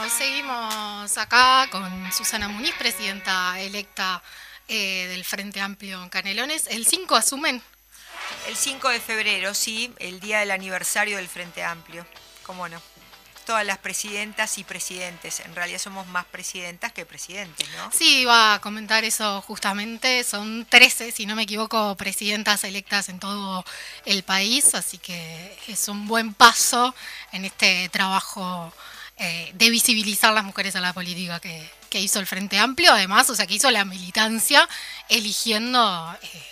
Bueno, seguimos acá con Susana Muniz, presidenta electa eh, del Frente Amplio en Canelones. ¿El 5 asumen? El 5 de febrero, sí, el día del aniversario del Frente Amplio. ¿Cómo no? Todas las presidentas y presidentes. En realidad somos más presidentas que presidentes, ¿no? Sí, iba a comentar eso justamente. Son 13, si no me equivoco, presidentas electas en todo el país, así que es un buen paso en este trabajo eh, de visibilizar las mujeres a la política que, hizo el Frente Amplio, además, o sea, que hizo la militancia eligiendo... Eh,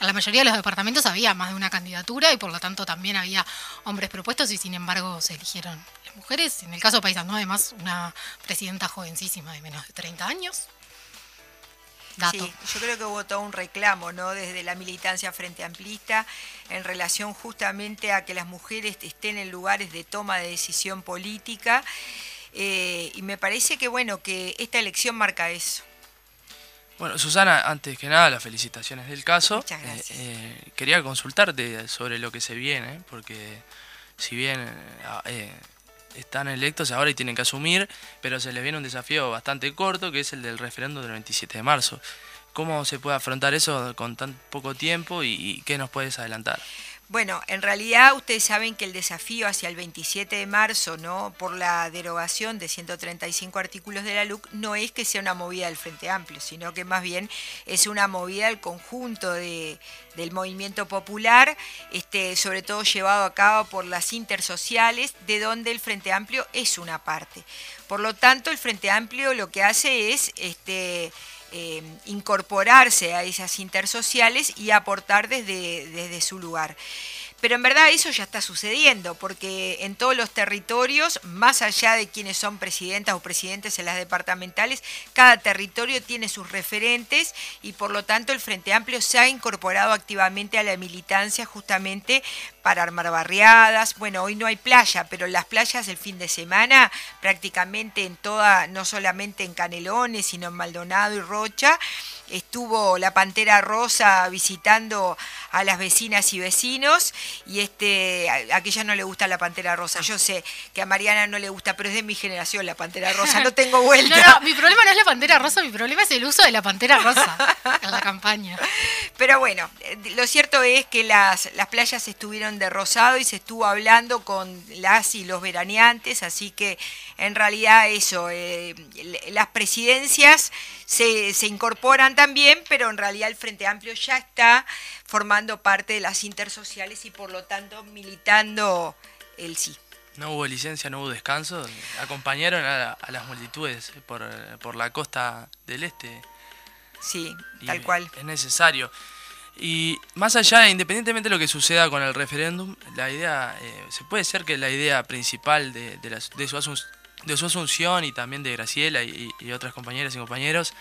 en la mayoría de los departamentos había más de una candidatura y por lo tanto también había hombres propuestos y sin embargo se eligieron las mujeres. En el caso de Paisandú, además, una presidenta jovencísima de menos de 30 años. Sí, yo creo que hubo todo un reclamo, ¿no? Desde la militancia frente amplista en relación justamente a que las mujeres estén en lugares de toma de decisión política. Eh, y me parece que bueno, que esta elección marca eso. Bueno, Susana, antes que nada, las felicitaciones del caso. Muchas gracias. Eh, eh, quería consultarte sobre lo que se viene, porque si bien están electos ahora y tienen que asumir, pero se les viene un desafío bastante corto, que es el del referéndum del 27 de marzo. ¿Cómo se puede afrontar eso con tan poco tiempo y, qué nos puedes adelantar? Bueno, en realidad ustedes saben que el desafío hacia el 27 de marzo, ¿no? Por la derogación de 135 artículos de la LUC, no es que sea una movida del Frente Amplio, sino que más bien es una movida del conjunto de, del movimiento popular, este, sobre todo llevado a cabo por las intersociales, de donde el Frente Amplio es una parte. Por lo tanto, el Frente Amplio lo que hace es este, eh, incorporarse a esas intersociales y aportar desde, desde su lugar. Pero en verdad eso ya está sucediendo, porque en todos los territorios, más allá de quienes son presidentas o presidentes en las departamentales, cada territorio tiene sus referentes y por lo tanto el Frente Amplio se ha incorporado activamente a la militancia justamente para armar barriadas. Bueno, hoy no hay playa, pero las playas el fin de semana, prácticamente en toda, no solamente en Canelones, sino en Maldonado y Rocha, estuvo la Pantera Rosa visitando a las vecinas y vecinos y este a, aquella no le gusta la Pantera Rosa. Yo sé que a Mariana no le gusta, pero es de mi generación la Pantera Rosa, no tengo vuelta. No, no, mi problema no es la Pantera Rosa, mi problema es el uso de la Pantera Rosa en la campaña. Pero bueno, eh, lo cierto es que las, las playas estuvieron de rosado y se estuvo hablando con las y los veraneantes, así que en realidad eso, eh, las presidencias se, se incorporan también, pero en realidad el Frente Amplio ya está formando parte de las intersociales y por lo tanto militando el sí. No hubo licencia, no hubo descanso. Acompañaron a, las multitudes por, por, la costa del este. Sí, tal cual. Es necesario. Y más allá, independientemente de lo que suceda con el referéndum, la idea, eh, se puede ser que la idea principal de, de, de, su, de su asunción y también de Graciela y, y otras compañeras y compañeros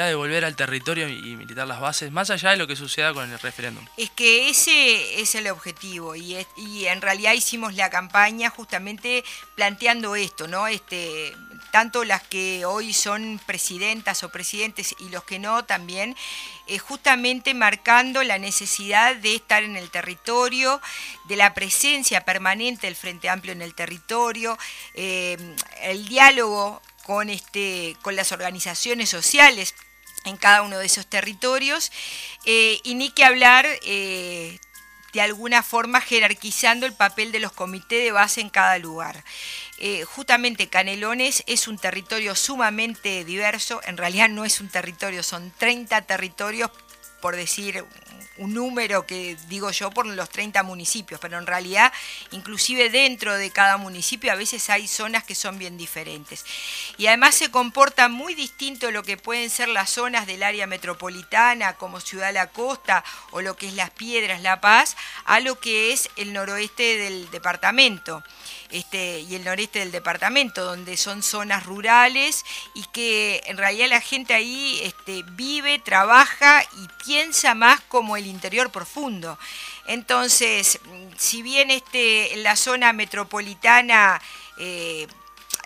de volver al territorio y militar las bases, más allá de lo que suceda con el referéndum. Es que ese es el objetivo y, y en realidad hicimos la campaña justamente planteando esto, ¿no? Este, tanto las que hoy son presidentas o presidentes y los que no también, eh, justamente marcando la necesidad de estar en el territorio, de la presencia permanente del Frente Amplio en el territorio, eh, el diálogo con, este, con las organizaciones sociales en cada uno de esos territorios, eh, y ni que hablar eh, de alguna forma jerarquizando el papel de los comités de base en cada lugar. Eh, justamente Canelones es un territorio sumamente diverso, en realidad no es un territorio, son 30 territorios, por decir un número que digo yo por los 30 municipios, pero en realidad inclusive dentro de cada municipio a veces hay zonas que son bien diferentes. Y además se comporta muy distinto lo que pueden ser las zonas del área metropolitana como Ciudad La Costa o lo que es Las Piedras, La Paz, a lo que es el noroeste del departamento. Este, y el noreste del departamento, donde son zonas rurales y que en realidad la gente ahí este, vive, trabaja y piensa más como interior profundo. Entonces, si bien este, en la zona metropolitana eh,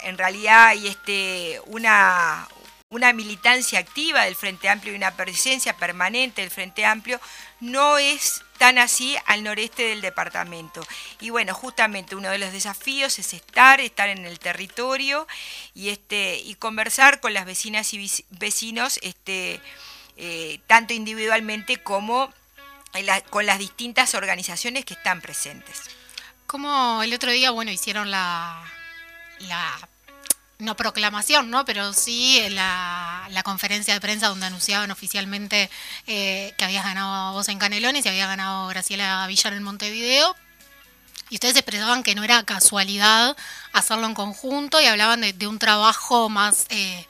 en realidad hay este, una, una militancia activa del Frente Amplio y una presencia permanente del Frente Amplio, no es tan así al noreste del departamento. Y bueno, justamente uno de los desafíos es estar, estar en el territorio y, este, y conversar con las vecinas y vecinos, este, eh, tanto individualmente como con las distintas organizaciones que están presentes. Como el otro día, bueno, hicieron la, la no proclamación, ¿no? Pero sí la, la, conferencia de prensa donde anunciaban oficialmente eh, que habías ganado vos en Canelones y había ganado Graciela Villar en Montevideo. Y ustedes expresaban que no era casualidad hacerlo en conjunto y hablaban de, un trabajo más eh,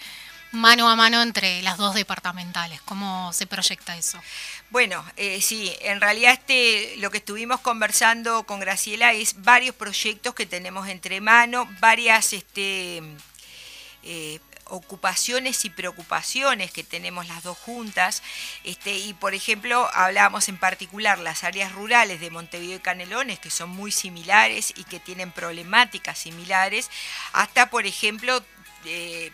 mano a mano entre las dos departamentales. ¿Cómo se proyecta eso? Bueno, eh, sí, en realidad este, lo que estuvimos conversando con Graciela es varios proyectos que tenemos entre manos, varias este, eh, ocupaciones y preocupaciones que tenemos las dos juntas. Este, y por ejemplo, hablábamos en particular las áreas rurales de Montevideo y Canelones, que son muy similares y que tienen problemáticas similares, hasta por ejemplo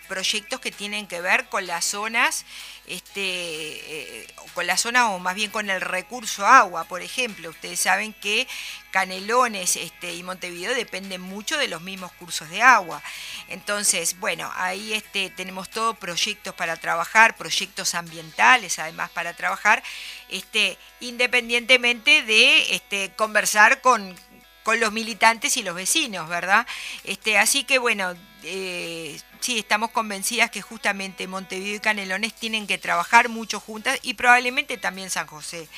proyectos que tienen que ver con las zonas, este, eh, con la zona o más bien con el recurso agua, por ejemplo. Ustedes saben que Canelones este, y Montevideo dependen mucho de los mismos cursos de agua. Entonces, bueno, ahí este, tenemos todos proyectos para trabajar, proyectos ambientales además para trabajar, este, independientemente de este, conversar con, con los militantes y los vecinos, ¿verdad? Este, así que bueno, eh, sí, estamos convencidas que justamente Montevideo y Canelones tienen que trabajar mucho juntas y probablemente también San José.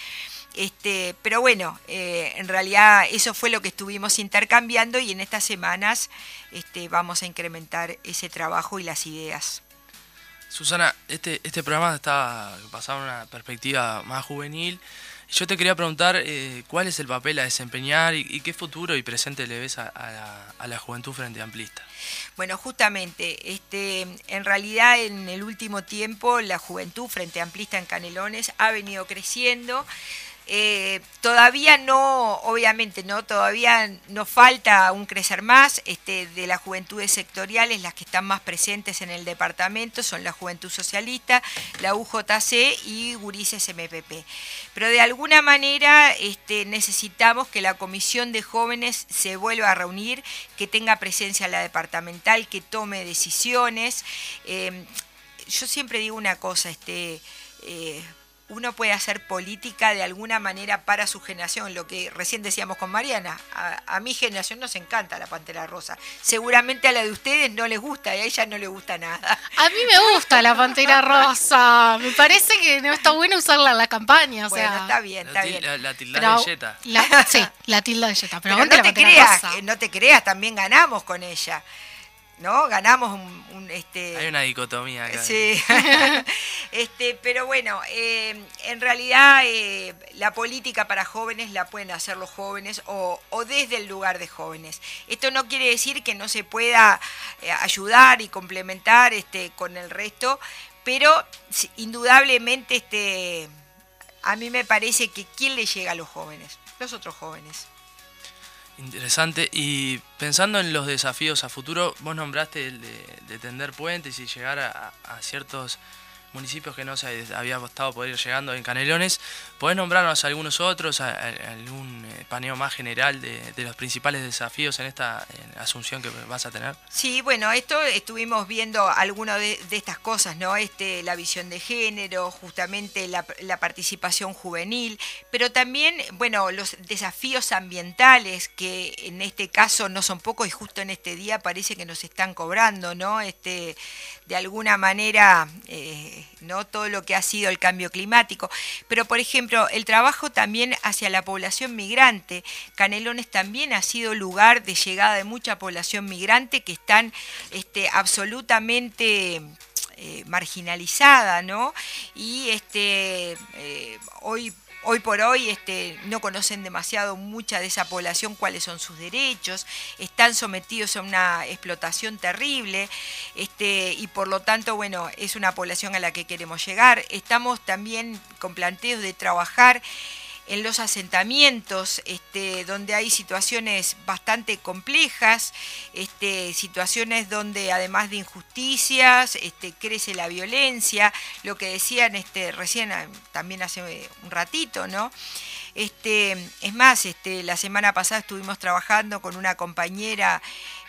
Este, pero bueno, eh, en realidad eso fue lo que estuvimos intercambiando y en estas semanas este, vamos a incrementar ese trabajo y las ideas. Susana, este, este programa está basado en una perspectiva más juvenil. Yo te quería preguntar eh, cuál es el papel a desempeñar y, qué futuro y presente le ves a, la, juventud frente amplista. Bueno, justamente, este, en realidad en el último tiempo la juventud frente amplista en Canelones ha venido creciendo. Eh, todavía no, obviamente, no, todavía nos falta un crecer más. Este, de las juventudes sectoriales, las que están más presentes en el departamento son la Juventud Socialista, la UJC y Gurises MPP. Pero de alguna manera este, necesitamos que la comisión de jóvenes se vuelva a reunir, que tenga presencia en la departamental, que tome decisiones. Eh, yo siempre digo una cosa, este. Eh, uno puede hacer política de alguna manera para su generación, lo que recién decíamos con Mariana. A, mi generación nos encanta la Pantera Rosa. Seguramente a la de ustedes no les gusta y a ella no le gusta nada. A mí me gusta la Pantera Rosa. Me parece que no está bueno usarla en la campaña. bueno, está bien, está bien. La, tilda de Jetta. sí, la tilda de Jetta. Pero, no te creas, no te creas, también ganamos con ella. ¿No? Ganamos un, este... Hay una dicotomía acá. Sí, este, pero bueno, eh, en realidad eh, la política para jóvenes la pueden hacer los jóvenes o, desde el lugar de jóvenes. Esto no quiere decir que no se pueda eh, ayudar y complementar este, con el resto, pero indudablemente este, a mí me parece que ¿quién le llega a los jóvenes? Los otros jóvenes. Interesante. Y pensando en los desafíos a futuro, vos nombraste el de, tender puentes y llegar a ciertos municipios que no se había estado poder ir llegando en Canelones. ¿Podés nombrarnos algunos otros, algún eh, paneo más general de, los principales desafíos en esta asunción que vas a tener? Sí, bueno, esto estuvimos viendo algunas de, estas cosas, ¿no? Este, la visión de género, justamente la, la, participación juvenil, pero también, bueno, los desafíos ambientales que en este caso no son pocos y justo en este día parece que nos están cobrando, ¿no? Este, de alguna manera eh, no todo lo que ha sido el cambio climático. Pero, por ejemplo, el trabajo también hacia la población migrante. Canelones también ha sido lugar de llegada de mucha población migrante que están este, absolutamente eh, marginalizada, ¿no? Y este, eh, hoy hoy por hoy este, no conocen demasiado mucha de esa población cuáles son sus derechos, están sometidos a una explotación terrible este, y por lo tanto, bueno, es una población a la que queremos llegar. Estamos también con planteos de trabajar en los asentamientos, este, donde hay situaciones bastante complejas, este, situaciones donde además de injusticias, este, crece la violencia, lo que decían este, recién ah, también hace un ratito, ¿no? Este, es más, este, la semana pasada estuvimos trabajando con una compañera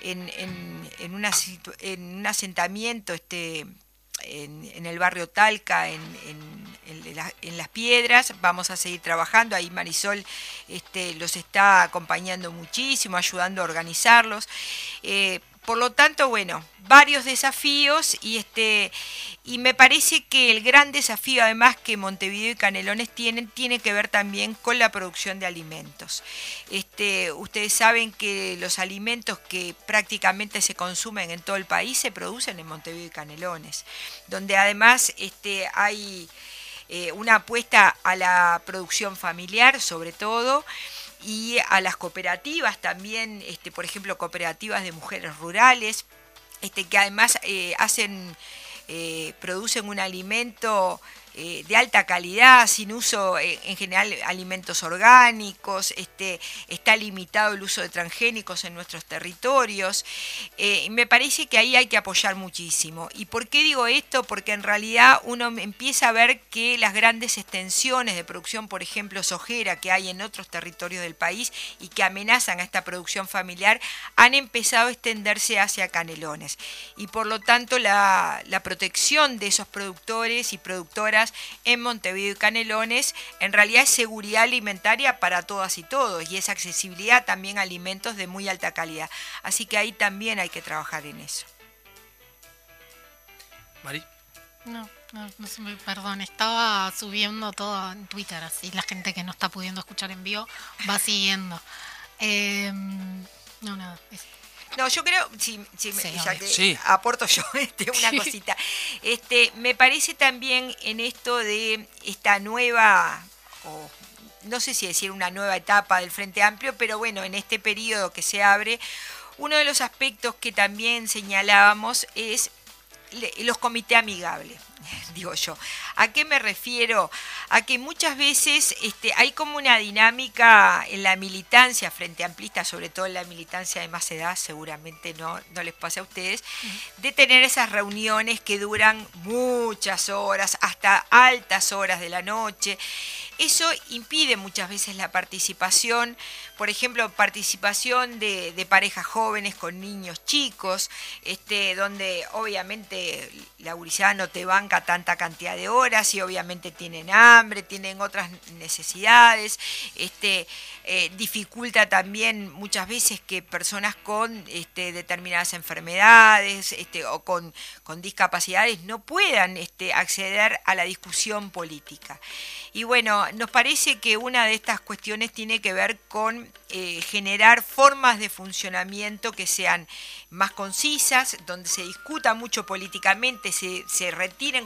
en, en, una, en un asentamiento este, en, el barrio Talca, en, Las Piedras. Vamos a seguir trabajando. Ahí Marisol este, los está acompañando muchísimo, ayudando a organizarlos. Eh, por lo tanto, bueno, varios desafíos y este y me parece que el gran desafío además que Montevideo y Canelones tienen tiene que ver también con la producción de alimentos. Este, ustedes saben que los alimentos que prácticamente se consumen en todo el país se producen en Montevideo y Canelones, donde además este, hay eh, una apuesta a la producción familiar sobre todo y a las cooperativas también, este, por ejemplo, cooperativas de mujeres rurales, este, que además eh, hacen, eh, producen un alimento eh, de alta calidad, sin uso eh, en general alimentos orgánicos, este, está limitado el uso de transgénicos en nuestros territorios. Eh, me parece que ahí hay que apoyar muchísimo. ¿Y por qué digo esto? Porque en realidad uno empieza a ver que las grandes extensiones de producción, por ejemplo, sojera que hay en otros territorios del país y que amenazan a esta producción familiar, han empezado a extenderse hacia canelones. Y por lo tanto la, la protección de esos productores y productoras en Montevideo y Canelones, en realidad es seguridad alimentaria para todas y todos y es accesibilidad también a alimentos de muy alta calidad. Así que ahí también hay que trabajar en eso. Mari. No, no, no perdón, estaba subiendo todo en Twitter, así la gente que no está pudiendo escuchar en vivo va siguiendo. Em, no, nada. No, yo creo, si, sí, aporto yo este, una cosita. Este, me parece también en esto de esta nueva, no sé si decir una nueva etapa del Frente Amplio, pero bueno, en este periodo que se abre, uno de los aspectos que también señalábamos es los comités amigables. digo yo. ¿A qué me refiero? A que muchas veces este, hay como una dinámica en la militancia frente amplista, sobre todo en la militancia de más edad, seguramente no, no les pasa a ustedes, de tener esas reuniones que duran muchas horas, hasta altas horas de la noche. Eso impide muchas veces la participación, por ejemplo, participación de, parejas jóvenes con niños chicos, este, donde obviamente la gurizada no te banca tanta cantidad de horas y obviamente tienen hambre, tienen otras necesidades, este, eh, dificulta también muchas veces que personas con este, determinadas enfermedades este, o con, con, discapacidades no puedan este, acceder a la discusión política. Y bueno, nos parece que una de estas cuestiones tiene que ver con eh, generar formas de funcionamiento que sean más concisas, donde se discuta mucho políticamente, se, se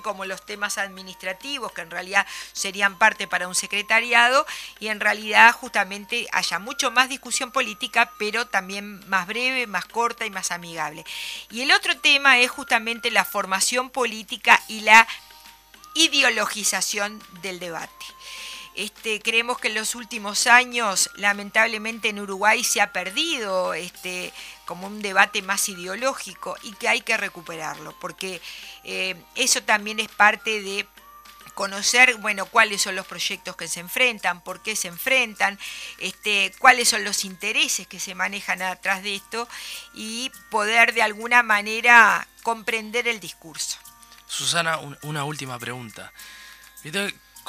como los temas administrativos, que en realidad serían parte para un secretariado, y en realidad justamente haya mucho más discusión política, pero también más breve, más corta y más amigable. Y el otro tema es justamente la formación política y la ideologización del debate. Este, creemos que en los últimos años, lamentablemente en Uruguay se ha perdido este, como un debate más ideológico y que hay que recuperarlo, porque eh, eso también es parte de conocer, bueno, cuáles son los proyectos que se enfrentan, por qué se enfrentan, este, cuáles son los intereses que se manejan atrás de esto y poder de alguna manera comprender el discurso. Susana, una última pregunta.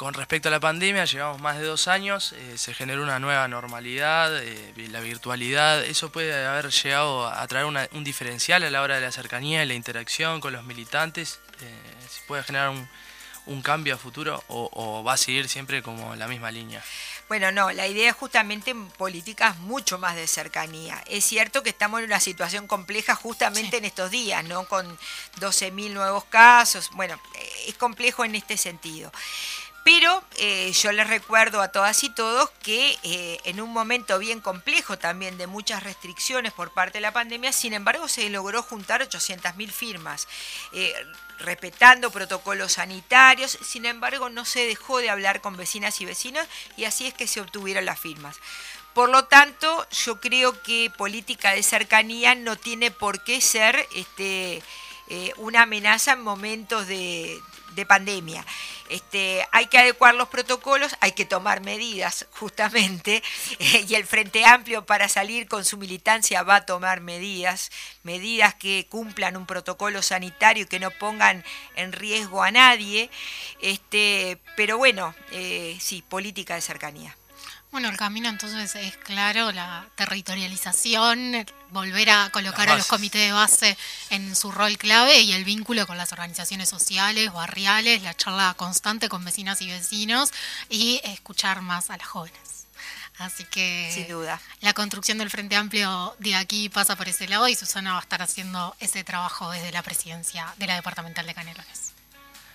Con respecto a la pandemia, llevamos más de dos años, eh, se generó una nueva normalidad, eh, la virtualidad, ¿eso puede haber llegado a traer un diferencial a la hora de la cercanía y la interacción con los militantes? Eh, ¿Se puede generar un, un cambio a futuro o, va a seguir siempre como la misma línea? Bueno, no, la idea es justamente en políticas mucho más de cercanía. Es cierto que estamos en una situación compleja justamente en estos días, ¿no? Con 12.000 nuevos casos. Bueno, es complejo en este sentido. Pero eh, yo les recuerdo a todas y todos que eh, en un momento bien complejo también de muchas restricciones por parte de la pandemia, sin embargo se logró juntar 800.000 firmas, eh, respetando protocolos sanitarios, sin embargo no se dejó de hablar con vecinas y vecinos y así es que se obtuvieron las firmas. Por lo tanto, yo creo que política de cercanía no tiene por qué ser este, una amenaza en momentos de, de pandemia. Este, hay que adecuar los protocolos, hay que tomar medidas justamente, y el Frente Amplio para salir con su militancia va a tomar medidas, medidas que cumplan un protocolo sanitario y que no pongan en riesgo a nadie, este, pero bueno, eh, sí, política de cercanía. Bueno, el camino entonces es claro, la territorialización, volver a colocar a los comités de base en su rol clave y el vínculo con las organizaciones sociales, barriales, la charla constante con vecinas y vecinos y escuchar más a las jóvenes. Así que Sin duda. la construcción del Frente Amplio de aquí pasa por ese lado y Susana va a estar haciendo ese trabajo desde la presidencia de la departamental de Canelones.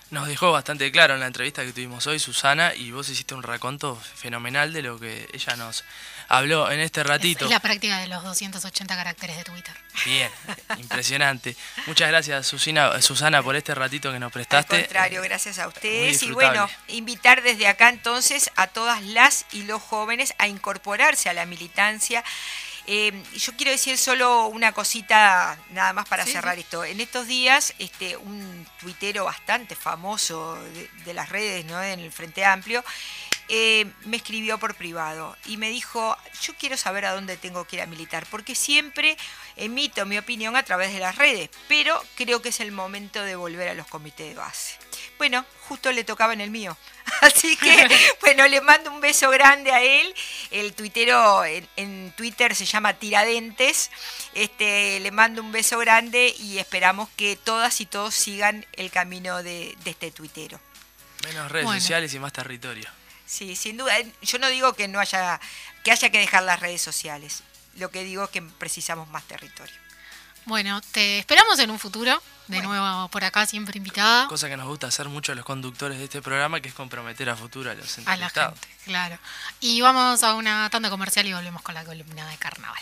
Nos dejó bastante claro en la entrevista que tuvimos hoy, Susana, y vos hiciste un raconto fenomenal de lo que ella nos habló en este ratito. Es, la práctica de los 280 caracteres de Twitter. Bien, impresionante. Muchas gracias, Susana, Susana, por este ratito que nos prestaste. Al contrario, gracias a ustedes. Y bueno, invitar desde acá entonces a todas las y los jóvenes a incorporarse a la militancia eh, yo quiero decir solo una cosita nada más para cerrar esto. En estos días, este, un tuitero bastante famoso de, las redes, ¿no? en el Frente Amplio, eh, me escribió por privado y me dijo, yo quiero saber a dónde tengo que ir a militar, porque siempre emito mi opinión a través de las redes, pero creo que es el momento de volver a los comités de base. Bueno, justo le tocaba en el mío. Así que, bueno, le mando un beso grande a él. El tuitero en, Twitter se llama Tiradentes. Este, le mando un beso grande y esperamos que todas y todos sigan el camino de, este tuitero. Menos redes sociales y más territorio. Sí, sin duda. Yo no digo que no haya que haya que dejar las redes sociales. Lo que digo es que precisamos más territorio. Bueno, te esperamos en un futuro, de nuevo por acá, siempre invitada. Cosa que nos gusta hacer mucho a los conductores de este programa, que es comprometer a futuro a los entrevistados. A la gente, claro. Y vamos a una tanda comercial y volvemos con la columna de carnaval.